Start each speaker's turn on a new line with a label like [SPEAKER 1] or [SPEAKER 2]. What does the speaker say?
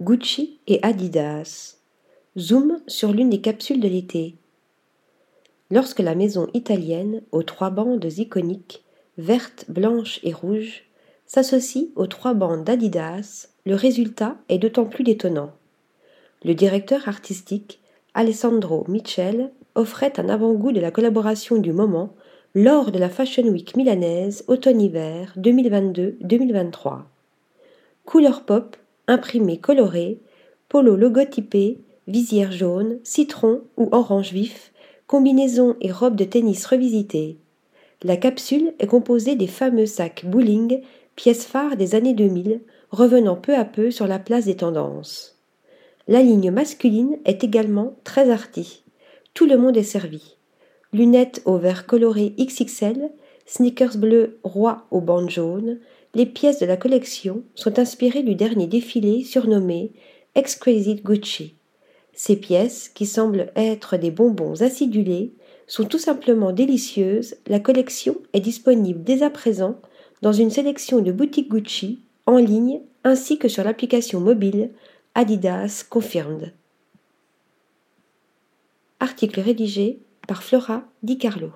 [SPEAKER 1] Gucci et Adidas. Zoom sur l'une des capsules de l'été. Lorsque la maison italienne, aux trois bandes iconiques, vertes, blanches et rouges, s'associe aux trois bandes d'Adidas, le résultat est d'autant plus détonnant. Le directeur artistique, Alessandro Michel, offrait un avant-goût de la collaboration du moment lors de la Fashion Week milanaise automne-hiver 2022-2023. Couleur pop, imprimé coloré, polo logotypé, visière jaune, citron ou orange vif, combinaison et robe de tennis revisitée. La capsule est composée des fameux sacs bowling, pièces phares des années 2000, revenant peu à peu sur la place des tendances. La ligne masculine est également très arty. Tout le monde est servi. Lunettes au vert coloré XXL, sneakers bleus roi au bandes jaunes, les pièces de la collection sont inspirées du dernier défilé surnommé Exquisite Gucci. Ces pièces, qui semblent être des bonbons acidulés, sont tout simplement délicieuses. La collection est disponible dès à présent dans une sélection de boutiques Gucci en ligne ainsi que sur l'application mobile Adidas Confirmed. Article rédigé par Flora Di Carlo.